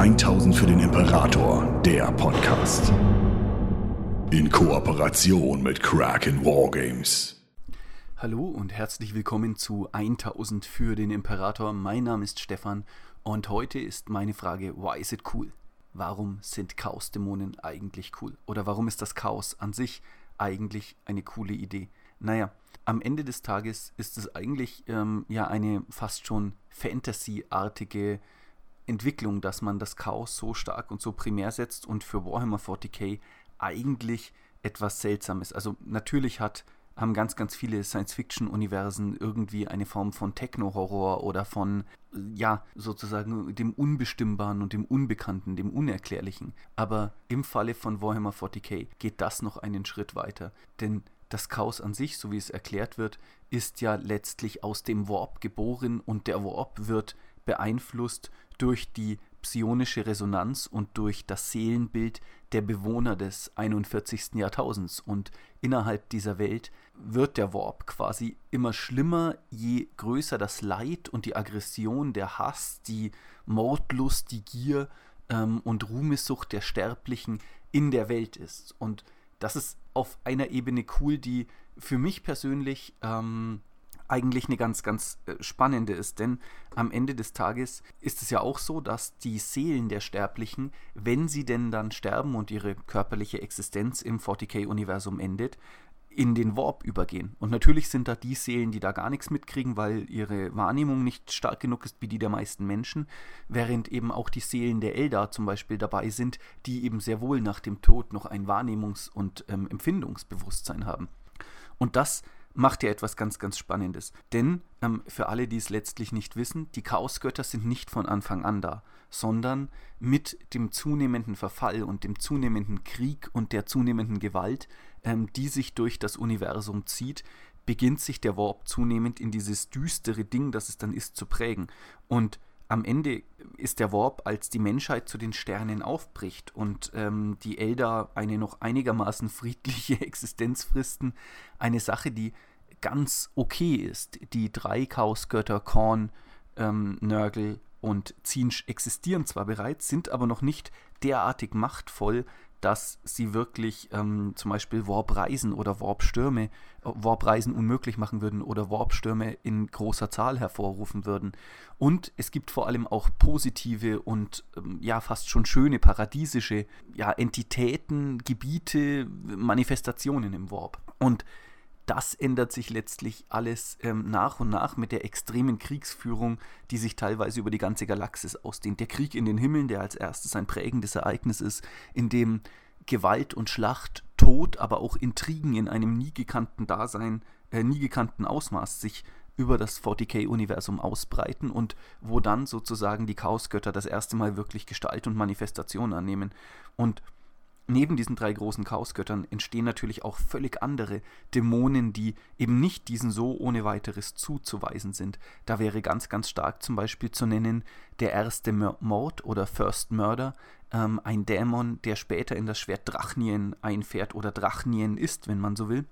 1000 für den Imperator, der Podcast. In Kooperation mit Kraken Wargames. Hallo und herzlich willkommen zu 1000 für den Imperator. Mein Name ist Stefan und heute ist meine Frage, why is it cool? Warum sind Chaosdämonen eigentlich cool? Oder warum ist das Chaos an sich eigentlich eine coole Idee? Naja, am Ende des Tages ist es eigentlich ähm, ja eine fast schon Fantasy-artige Entwicklung, dass man das Chaos so stark und so primär setzt und für Warhammer 40k eigentlich etwas Seltsames. Also natürlich hat, haben ganz, ganz viele Science-Fiction-Universen irgendwie eine Form von Techno-Horror oder von, ja, sozusagen dem Unbestimmbaren und dem Unbekannten, dem Unerklärlichen. Aber im Falle von Warhammer 40k geht das noch einen Schritt weiter. Denn das Chaos an sich, so wie es erklärt wird, ist ja letztlich aus dem Warp geboren und der Warp wird beeinflusst durch die psionische Resonanz und durch das Seelenbild der Bewohner des 41. Jahrtausends. Und innerhalb dieser Welt wird der Warp quasi immer schlimmer, je größer das Leid und die Aggression, der Hass, die Mordlust, die Gier ähm, und Ruhmessucht der Sterblichen in der Welt ist. Und das ist auf einer Ebene cool, die für mich persönlich ähm, eigentlich eine ganz, ganz äh, spannende ist. Denn am Ende des Tages ist es ja auch so, dass die Seelen der Sterblichen, wenn sie denn dann sterben und ihre körperliche Existenz im 40k-Universum endet, in den Warp übergehen. Und natürlich sind da die Seelen, die da gar nichts mitkriegen, weil ihre Wahrnehmung nicht stark genug ist wie die der meisten Menschen, während eben auch die Seelen der Eldar zum Beispiel dabei sind, die eben sehr wohl nach dem Tod noch ein Wahrnehmungs- und ähm, Empfindungsbewusstsein haben. Und das macht ja etwas ganz, ganz Spannendes. Denn ähm, für alle, die es letztlich nicht wissen, die Chaosgötter sind nicht von Anfang an da, sondern mit dem zunehmenden Verfall und dem zunehmenden Krieg und der zunehmenden Gewalt, ähm, die sich durch das Universum zieht, beginnt sich der Warp zunehmend in dieses düstere Ding, das es dann ist, zu prägen. Und am Ende ist der Warp, als die Menschheit zu den Sternen aufbricht und ähm, die Elder eine noch einigermaßen friedliche Existenz fristen, eine Sache, die ganz okay ist. Die drei Chaosgötter Korn, ähm, Nörgel und Zinsch existieren zwar bereits, sind aber noch nicht derartig machtvoll, dass sie wirklich ähm, zum Beispiel Warp-Reisen oder Warp-Stürme, äh, Warp-Reisen unmöglich machen würden oder Warp-Stürme in großer Zahl hervorrufen würden. Und es gibt vor allem auch positive und ähm, ja fast schon schöne paradiesische ja, Entitäten, Gebiete, Manifestationen im Warp. Und das ändert sich letztlich alles ähm, nach und nach mit der extremen Kriegsführung, die sich teilweise über die ganze Galaxis ausdehnt. Der Krieg in den Himmeln, der als erstes ein prägendes Ereignis ist, in dem Gewalt und Schlacht, Tod, aber auch Intrigen in einem nie gekannten Dasein, äh, nie gekannten Ausmaß sich über das 40k-Universum ausbreiten und wo dann sozusagen die Chaosgötter das erste Mal wirklich Gestalt und Manifestation annehmen. Und neben diesen drei großen Chaosgöttern entstehen natürlich auch völlig andere Dämonen, die eben nicht diesen so ohne weiteres zuzuweisen sind. Da wäre ganz, ganz stark zum Beispiel zu nennen der erste Mord oder First Murder, ähm, ein Dämon, der später in das Schwert Drachnien einfährt oder Drachnien ist, wenn man so will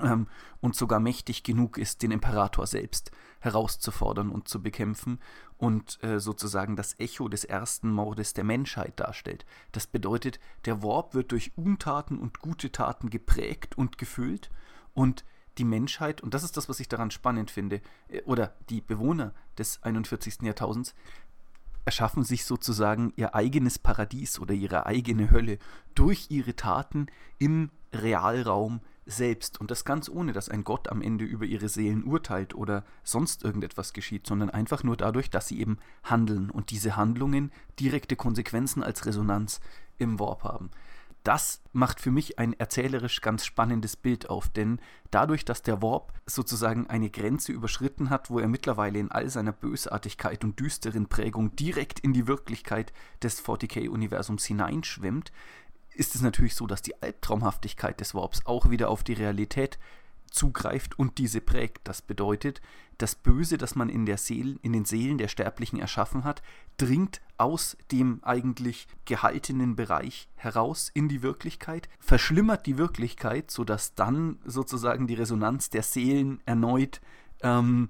ähm, und sogar mächtig genug ist, den Imperator selbst herauszufordern und zu bekämpfen und äh, sozusagen das Echo des ersten Mordes der Menschheit darstellt. Das bedeutet, der Warp wird durch Untaten und gute Taten geprägt und gefüllt und die Menschheit, und das ist das, was ich daran spannend finde, äh, oder die Bewohner des 41. Jahrtausends, erschaffen sich sozusagen ihr eigenes Paradies oder ihre eigene Hölle durch ihre Taten im Realraum selbst und das ganz ohne, dass ein Gott am Ende über ihre Seelen urteilt oder sonst irgendetwas geschieht, sondern einfach nur dadurch, dass sie eben handeln und diese Handlungen direkte Konsequenzen als Resonanz im Warp haben. Das macht für mich ein erzählerisch ganz spannendes Bild auf, denn dadurch, dass der Warp sozusagen eine Grenze überschritten hat, wo er mittlerweile in all seiner Bösartigkeit und düsteren Prägung direkt in die Wirklichkeit des 40k-Universums hineinschwimmt, ist es natürlich so, dass die Albtraumhaftigkeit des Warps auch wieder auf die Realität zugreift und diese prägt. Das bedeutet, das Böse, das man in, der Seele, in den Seelen der Sterblichen erschaffen hat, dringt aus dem eigentlich gehaltenen Bereich heraus in die Wirklichkeit, verschlimmert die Wirklichkeit, sodass dann sozusagen die Resonanz der Seelen erneut ähm,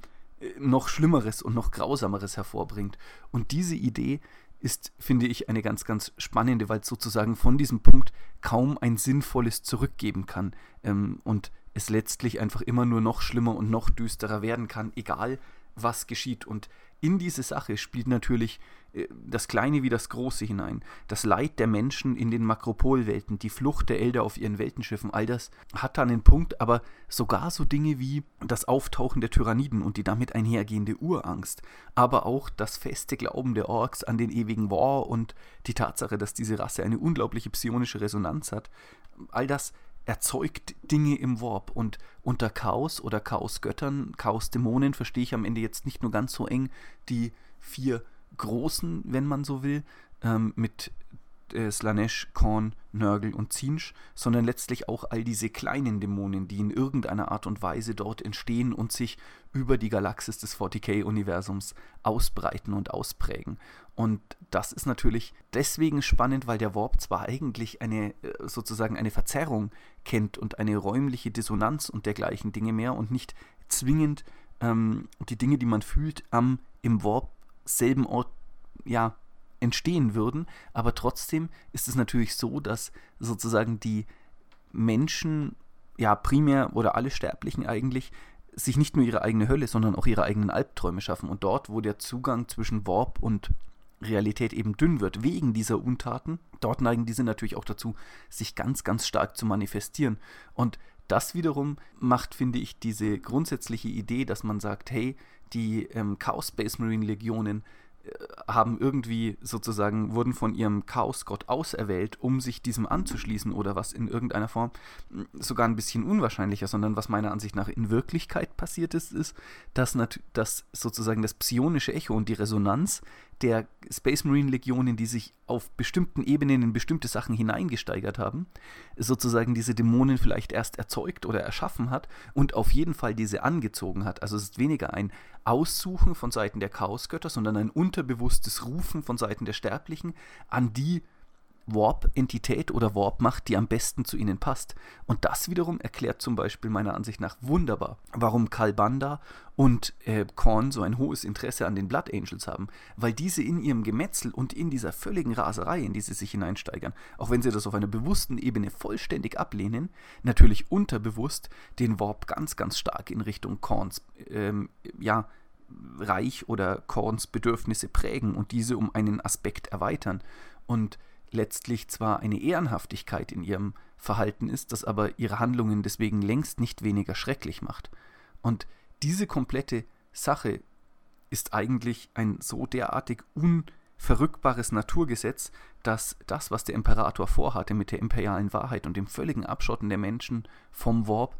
noch Schlimmeres und noch Grausameres hervorbringt. Und diese Idee ist, finde ich, eine ganz, ganz spannende, weil es sozusagen von diesem Punkt kaum ein sinnvolles zurückgeben kann ähm, und es letztlich einfach immer nur noch schlimmer und noch düsterer werden kann, egal was geschieht. Und in diese Sache spielt natürlich äh, das Kleine wie das Große hinein. Das Leid der Menschen in den Makropolwelten, die Flucht der Elder auf ihren Weltenschiffen, all das hat dann einen Punkt, aber sogar so Dinge wie das Auftauchen der Tyranniden und die damit einhergehende Urangst, aber auch das feste Glauben der Orks an den ewigen War und die Tatsache, dass diese Rasse eine unglaubliche psionische Resonanz hat, all das erzeugt Dinge im Warp und unter Chaos oder Chaosgöttern, Chaosdämonen verstehe ich am Ende jetzt nicht nur ganz so eng die vier großen, wenn man so will, ähm, mit äh, Slanesh, Korn, Nörgel und Zinsch, sondern letztlich auch all diese kleinen Dämonen, die in irgendeiner Art und Weise dort entstehen und sich über die Galaxis des 40k-Universums ausbreiten und ausprägen. Und das ist natürlich deswegen spannend, weil der Warp zwar eigentlich eine äh, sozusagen eine Verzerrung kennt und eine räumliche Dissonanz und dergleichen Dinge mehr und nicht zwingend ähm, die Dinge, die man fühlt, am im Warp selben Ort ja entstehen würden, aber trotzdem ist es natürlich so, dass sozusagen die Menschen, ja primär oder alle Sterblichen eigentlich, sich nicht nur ihre eigene Hölle, sondern auch ihre eigenen Albträume schaffen. Und dort, wo der Zugang zwischen Warp und Realität eben dünn wird, wegen dieser Untaten, dort neigen diese natürlich auch dazu, sich ganz, ganz stark zu manifestieren. Und das wiederum macht, finde ich, diese grundsätzliche Idee, dass man sagt, hey, die ähm, Chaos Space Marine Legionen haben irgendwie sozusagen, wurden von ihrem Chaosgott auserwählt, um sich diesem anzuschließen oder was in irgendeiner Form hm, sogar ein bisschen unwahrscheinlicher, sondern was meiner Ansicht nach in Wirklichkeit passiert ist, ist, dass, dass sozusagen das psionische Echo und die Resonanz der Space Marine Legionen, die sich auf bestimmten Ebenen in bestimmte Sachen hineingesteigert haben, sozusagen diese Dämonen vielleicht erst erzeugt oder erschaffen hat und auf jeden Fall diese angezogen hat. Also es ist weniger ein Aussuchen von Seiten der Chaosgötter, sondern ein unterbewusstes Rufen von Seiten der Sterblichen an die Warp-Entität oder Warp-Macht, die am besten zu ihnen passt. Und das wiederum erklärt zum Beispiel meiner Ansicht nach wunderbar, warum Kalbanda und äh, Korn so ein hohes Interesse an den Blood Angels haben, weil diese in ihrem Gemetzel und in dieser völligen Raserei, in die sie sich hineinsteigern, auch wenn sie das auf einer bewussten Ebene vollständig ablehnen, natürlich unterbewusst den Warp ganz, ganz stark in Richtung Korns, ähm, ja, Reich oder Korns Bedürfnisse prägen und diese um einen Aspekt erweitern. Und letztlich zwar eine Ehrenhaftigkeit in ihrem Verhalten ist, das aber ihre Handlungen deswegen längst nicht weniger schrecklich macht. Und diese komplette Sache ist eigentlich ein so derartig unverrückbares Naturgesetz, dass das, was der Imperator vorhatte mit der imperialen Wahrheit und dem völligen Abschotten der Menschen vom Warp,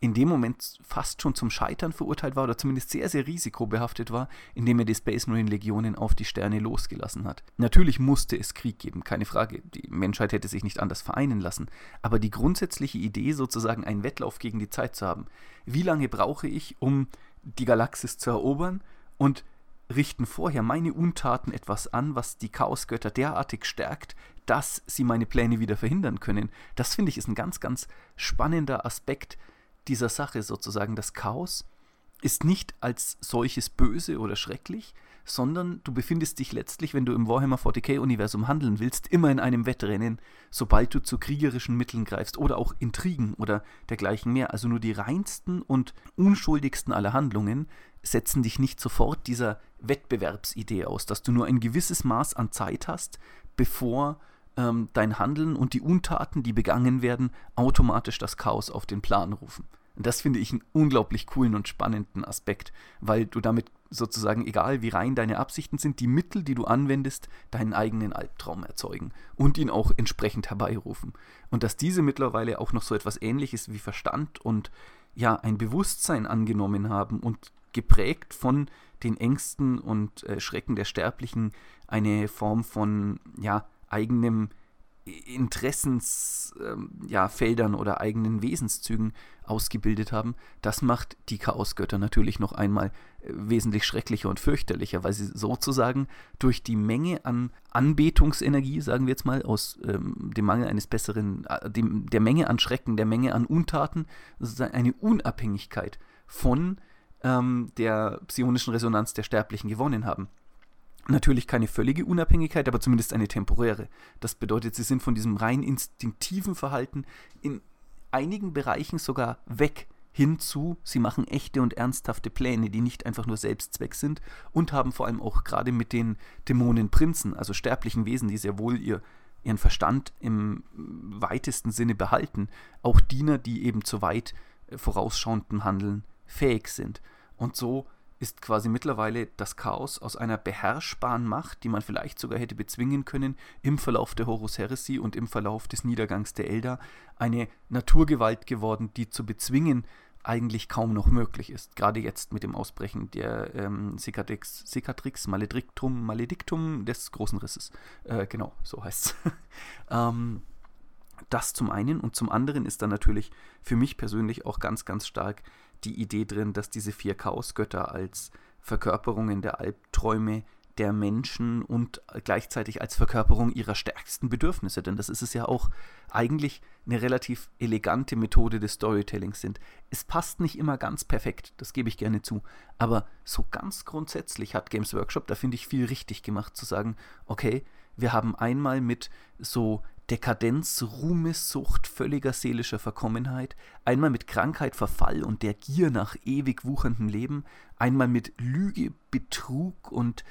in dem Moment fast schon zum Scheitern verurteilt war oder zumindest sehr, sehr risikobehaftet war, indem er die Space Marine Legionen auf die Sterne losgelassen hat. Natürlich musste es Krieg geben, keine Frage. Die Menschheit hätte sich nicht anders vereinen lassen. Aber die grundsätzliche Idee, sozusagen einen Wettlauf gegen die Zeit zu haben, wie lange brauche ich, um die Galaxis zu erobern und richten vorher meine Untaten etwas an, was die Chaosgötter derartig stärkt, dass sie meine Pläne wieder verhindern können. Das finde ich ist ein ganz, ganz spannender Aspekt, dieser Sache sozusagen. Das Chaos ist nicht als solches böse oder schrecklich, sondern du befindest dich letztlich, wenn du im Warhammer 40k-Universum handeln willst, immer in einem Wettrennen, sobald du zu kriegerischen Mitteln greifst oder auch Intrigen oder dergleichen mehr. Also nur die reinsten und unschuldigsten aller Handlungen setzen dich nicht sofort dieser Wettbewerbsidee aus, dass du nur ein gewisses Maß an Zeit hast, bevor ähm, dein Handeln und die Untaten, die begangen werden, automatisch das Chaos auf den Plan rufen. Und das finde ich einen unglaublich coolen und spannenden Aspekt, weil du damit sozusagen, egal wie rein deine Absichten sind, die Mittel, die du anwendest, deinen eigenen Albtraum erzeugen und ihn auch entsprechend herbeirufen. Und dass diese mittlerweile auch noch so etwas ähnliches wie Verstand und ja, ein Bewusstsein angenommen haben und geprägt von den Ängsten und äh, Schrecken der Sterblichen eine Form von ja, eigenem Interessensfeldern ähm, ja, oder eigenen Wesenszügen ausgebildet haben, das macht die Chaosgötter natürlich noch einmal äh, wesentlich schrecklicher und fürchterlicher, weil sie sozusagen durch die Menge an Anbetungsenergie, sagen wir jetzt mal, aus ähm, dem Mangel eines besseren, äh, dem, der Menge an Schrecken, der Menge an Untaten, sozusagen eine Unabhängigkeit von ähm, der psionischen Resonanz der Sterblichen gewonnen haben. Natürlich keine völlige Unabhängigkeit, aber zumindest eine temporäre. Das bedeutet, sie sind von diesem rein instinktiven Verhalten in einigen Bereichen sogar weg hinzu, sie machen echte und ernsthafte Pläne, die nicht einfach nur Selbstzweck sind und haben vor allem auch gerade mit den Dämonenprinzen, also sterblichen Wesen, die sehr wohl ihr, ihren Verstand im weitesten Sinne behalten, auch Diener, die eben zu weit vorausschauenden Handeln fähig sind. Und so ist quasi mittlerweile das Chaos aus einer beherrschbaren Macht, die man vielleicht sogar hätte bezwingen können, im Verlauf der Horus Heresy und im Verlauf des Niedergangs der Elder, eine Naturgewalt geworden, die zu bezwingen eigentlich kaum noch möglich ist. Gerade jetzt mit dem Ausbrechen der ähm, Cicatrix, Maledictum, Maledictum des großen Risses. Äh, genau, so heißt es. ähm, das zum einen und zum anderen ist dann natürlich für mich persönlich auch ganz, ganz stark die Idee drin, dass diese vier Chaosgötter als Verkörperungen der Albträume der Menschen und gleichzeitig als Verkörperung ihrer stärksten Bedürfnisse, denn das ist es ja auch eigentlich eine relativ elegante Methode des Storytellings sind. Es passt nicht immer ganz perfekt, das gebe ich gerne zu, aber so ganz grundsätzlich hat Games Workshop, da finde ich viel richtig gemacht, zu sagen, okay, wir haben einmal mit so Dekadenz, Ruhmessucht, völliger seelischer Verkommenheit, einmal mit Krankheit, Verfall und der Gier nach ewig wucherndem Leben, einmal mit Lüge, Betrug und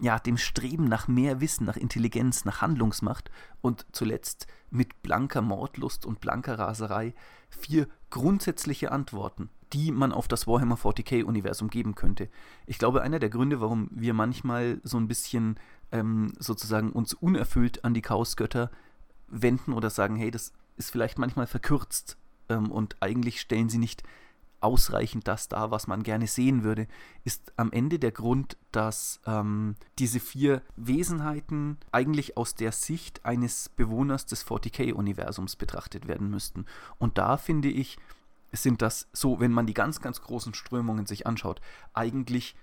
ja, dem Streben nach mehr Wissen, nach Intelligenz, nach Handlungsmacht und zuletzt mit blanker Mordlust und blanker Raserei vier grundsätzliche Antworten, die man auf das Warhammer 40k-Universum geben könnte. Ich glaube, einer der Gründe, warum wir manchmal so ein bisschen ähm, sozusagen uns unerfüllt an die Chaosgötter wenden oder sagen, hey, das ist vielleicht manchmal verkürzt ähm, und eigentlich stellen sie nicht ausreichend das dar, was man gerne sehen würde, ist am Ende der Grund, dass ähm, diese vier Wesenheiten eigentlich aus der Sicht eines Bewohners des 40k-Universums betrachtet werden müssten. Und da finde ich, sind das so, wenn man die ganz, ganz großen Strömungen sich anschaut, eigentlich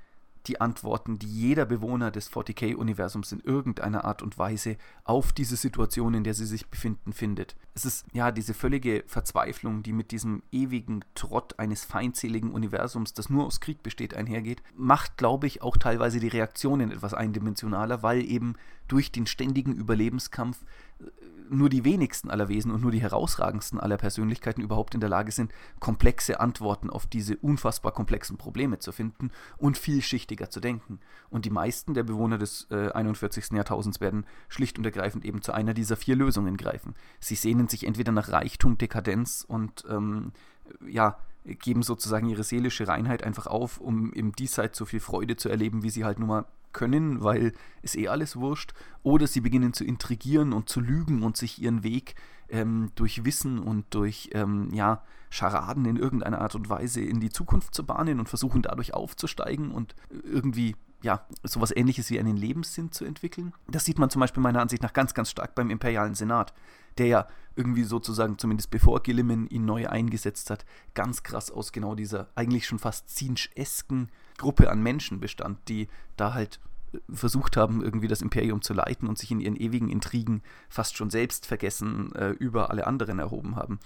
die Antworten, die jeder Bewohner des 40k-Universums in irgendeiner Art und Weise auf diese Situation, in der sie sich befinden, findet. Es ist ja diese völlige Verzweiflung, die mit diesem ewigen Trott eines feindseligen Universums, das nur aus Krieg besteht, einhergeht, macht, glaube ich, auch teilweise die Reaktionen etwas eindimensionaler, weil eben durch den ständigen Überlebenskampf nur die wenigsten aller Wesen und nur die herausragendsten aller Persönlichkeiten überhaupt in der Lage sind, komplexe Antworten auf diese unfassbar komplexen Probleme zu finden und vielschichtiger zu denken. Und die meisten der Bewohner des äh, 41. Jahrtausends werden schlicht und ergreifend eben zu einer dieser vier Lösungen greifen. Sie sehnen sich entweder nach Reichtum, Dekadenz und ähm, ja, geben sozusagen ihre seelische Reinheit einfach auf, um im Diesseits so viel Freude zu erleben, wie sie halt nun mal können, weil ist eh alles wurscht, oder sie beginnen zu intrigieren und zu lügen und sich ihren Weg ähm, durch Wissen und durch ähm, ja, Scharaden in irgendeiner Art und Weise in die Zukunft zu bahnen und versuchen dadurch aufzusteigen und irgendwie ja, sowas ähnliches wie einen Lebenssinn zu entwickeln. Das sieht man zum Beispiel meiner Ansicht nach ganz, ganz stark beim Imperialen Senat, der ja irgendwie sozusagen, zumindest bevor Gilliman ihn neu eingesetzt hat, ganz krass aus genau dieser eigentlich schon fast Zinsch-esken Gruppe an Menschen bestand, die da halt versucht haben, irgendwie das Imperium zu leiten und sich in ihren ewigen Intrigen fast schon selbst vergessen äh, über alle anderen erhoben haben.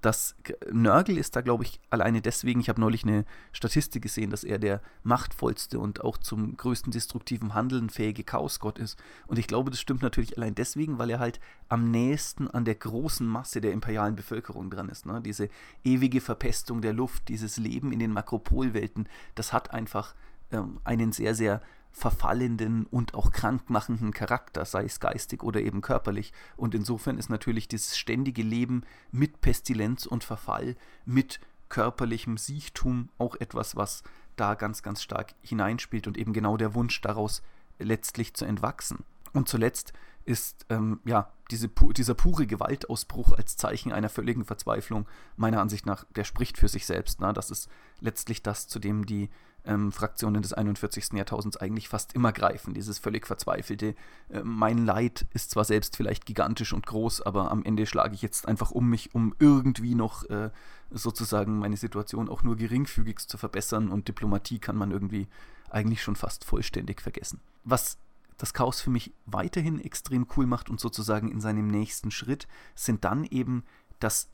Das Nörgel ist da, glaube ich, alleine deswegen, ich habe neulich eine Statistik gesehen, dass er der machtvollste und auch zum größten destruktiven Handeln fähige Chaosgott ist. Und ich glaube, das stimmt natürlich allein deswegen, weil er halt am nächsten an der großen Masse der imperialen Bevölkerung dran ist. Ne? Diese ewige Verpestung der Luft, dieses Leben in den Makropolwelten, das hat einfach ähm, einen sehr, sehr verfallenden und auch krankmachenden Charakter, sei es geistig oder eben körperlich. Und insofern ist natürlich dieses ständige Leben mit Pestilenz und Verfall, mit körperlichem Siechtum auch etwas, was da ganz, ganz stark hineinspielt und eben genau der Wunsch daraus letztlich zu entwachsen. Und zuletzt ist ähm, ja diese, dieser pure Gewaltausbruch als Zeichen einer völligen Verzweiflung meiner Ansicht nach, der spricht für sich selbst. Ne? Das ist letztlich das, zu dem die ähm, Fraktionen des 41. Jahrtausends eigentlich fast immer greifen. Dieses völlig verzweifelte, äh, mein Leid ist zwar selbst vielleicht gigantisch und groß, aber am Ende schlage ich jetzt einfach um mich, um irgendwie noch äh, sozusagen meine Situation auch nur geringfügig zu verbessern und Diplomatie kann man irgendwie eigentlich schon fast vollständig vergessen. Was das Chaos für mich weiterhin extrem cool macht und sozusagen in seinem nächsten Schritt sind dann eben, dass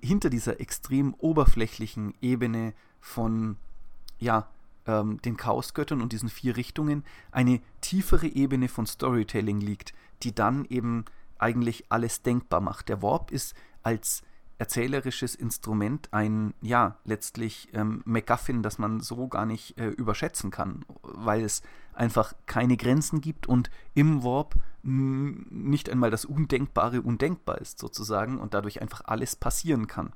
hinter dieser extrem oberflächlichen Ebene von ja, ähm, den Chaosgöttern und diesen vier Richtungen eine tiefere Ebene von Storytelling liegt, die dann eben eigentlich alles denkbar macht. Der Warp ist als erzählerisches Instrument ein, ja, letztlich ähm, MacGuffin, das man so gar nicht äh, überschätzen kann, weil es einfach keine Grenzen gibt und im Warp nicht einmal das Undenkbare undenkbar ist sozusagen und dadurch einfach alles passieren kann.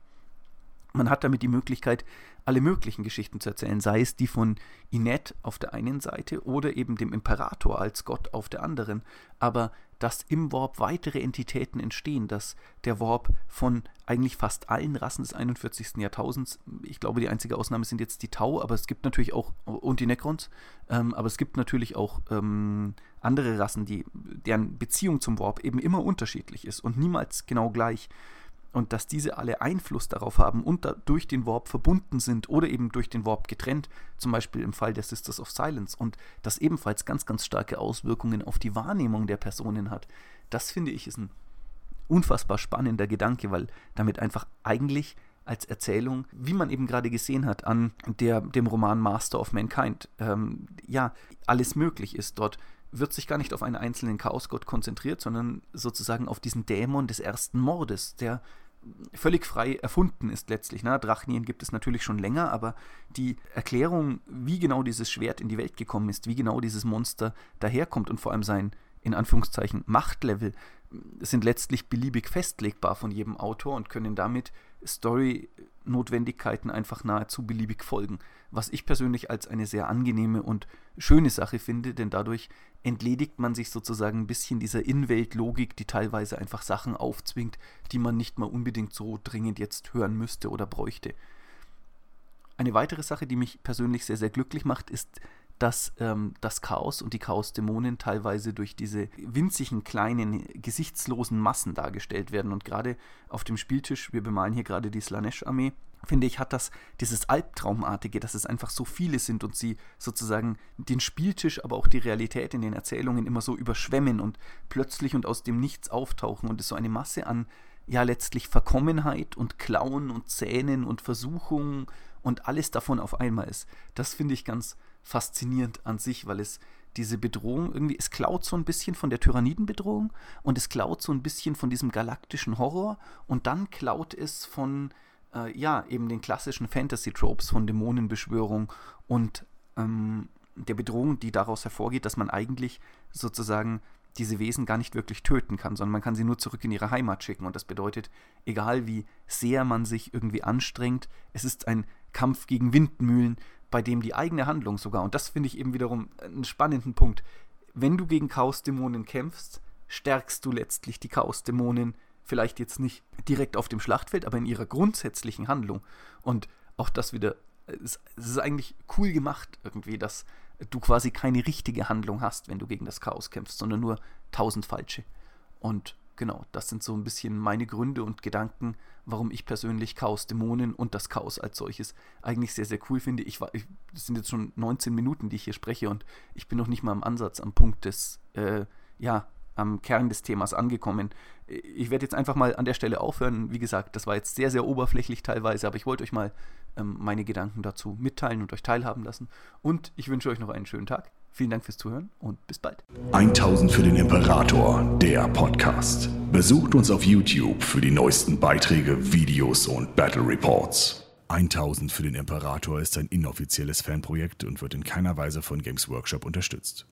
Man hat damit die Möglichkeit, alle möglichen Geschichten zu erzählen, sei es die von Inet auf der einen Seite oder eben dem Imperator als Gott auf der anderen. Aber dass im Warp weitere Entitäten entstehen, dass der Warp von eigentlich fast allen Rassen des 41. Jahrtausends, ich glaube, die einzige Ausnahme sind jetzt die Tau, aber es gibt natürlich auch, und die Necrons, ähm, aber es gibt natürlich auch ähm, andere Rassen, die, deren Beziehung zum Warp eben immer unterschiedlich ist und niemals genau gleich und dass diese alle Einfluss darauf haben und da durch den Warp verbunden sind oder eben durch den Warp getrennt, zum Beispiel im Fall der Sisters of Silence und das ebenfalls ganz, ganz starke Auswirkungen auf die Wahrnehmung der Personen hat. Das finde ich ist ein unfassbar spannender Gedanke, weil damit einfach eigentlich als Erzählung, wie man eben gerade gesehen hat an der, dem Roman Master of Mankind, ähm, ja, alles möglich ist. Dort wird sich gar nicht auf einen einzelnen Chaosgott konzentriert, sondern sozusagen auf diesen Dämon des ersten Mordes, der völlig frei erfunden ist letztlich. Ne? Drachnien gibt es natürlich schon länger, aber die Erklärung, wie genau dieses Schwert in die Welt gekommen ist, wie genau dieses Monster daherkommt und vor allem sein, in Anführungszeichen, Machtlevel, sind letztlich beliebig festlegbar von jedem Autor und können damit Story-Notwendigkeiten einfach nahezu beliebig folgen. Was ich persönlich als eine sehr angenehme und schöne Sache finde, denn dadurch entledigt man sich sozusagen ein bisschen dieser Innenwelt-Logik, die teilweise einfach Sachen aufzwingt, die man nicht mal unbedingt so dringend jetzt hören müsste oder bräuchte. Eine weitere Sache, die mich persönlich sehr, sehr glücklich macht, ist dass ähm, das Chaos und die Chaosdämonen teilweise durch diese winzigen, kleinen, gesichtslosen Massen dargestellt werden. Und gerade auf dem Spieltisch, wir bemalen hier gerade die Slanesh-Armee, finde ich, hat das dieses Albtraumartige, dass es einfach so viele sind und sie sozusagen den Spieltisch, aber auch die Realität in den Erzählungen immer so überschwemmen und plötzlich und aus dem Nichts auftauchen und es so eine Masse an, ja, letztlich Verkommenheit und Klauen und Zähnen und Versuchungen und alles davon auf einmal ist. Das finde ich ganz faszinierend an sich, weil es diese Bedrohung irgendwie, es klaut so ein bisschen von der Tyrannidenbedrohung und es klaut so ein bisschen von diesem galaktischen Horror und dann klaut es von, äh, ja, eben den klassischen Fantasy-Tropes von Dämonenbeschwörung und ähm, der Bedrohung, die daraus hervorgeht, dass man eigentlich sozusagen diese Wesen gar nicht wirklich töten kann, sondern man kann sie nur zurück in ihre Heimat schicken. Und das bedeutet, egal wie sehr man sich irgendwie anstrengt, es ist ein Kampf gegen Windmühlen, bei dem die eigene Handlung sogar, und das finde ich eben wiederum einen spannenden Punkt, wenn du gegen Chaosdämonen kämpfst, stärkst du letztlich die Chaosdämonen, vielleicht jetzt nicht direkt auf dem Schlachtfeld, aber in ihrer grundsätzlichen Handlung. Und auch das wieder, es ist eigentlich cool gemacht irgendwie, dass du quasi keine richtige Handlung hast, wenn du gegen das Chaos kämpfst, sondern nur tausend falsche. Und genau, das sind so ein bisschen meine Gründe und Gedanken, warum ich persönlich Chaos Dämonen und das Chaos als solches eigentlich sehr, sehr cool finde. Ich war, ich, das sind jetzt schon 19 Minuten, die ich hier spreche und ich bin noch nicht mal am Ansatz, am Punkt des, äh, ja, am Kern des Themas angekommen. Ich werde jetzt einfach mal an der Stelle aufhören. Wie gesagt, das war jetzt sehr, sehr oberflächlich teilweise, aber ich wollte euch mal ähm, meine Gedanken dazu mitteilen und euch teilhaben lassen. Und ich wünsche euch noch einen schönen Tag. Vielen Dank fürs Zuhören und bis bald. 1000 für den Imperator, der Podcast. Besucht uns auf YouTube für die neuesten Beiträge, Videos und Battle Reports. 1000 für den Imperator ist ein inoffizielles Fanprojekt und wird in keiner Weise von Games Workshop unterstützt.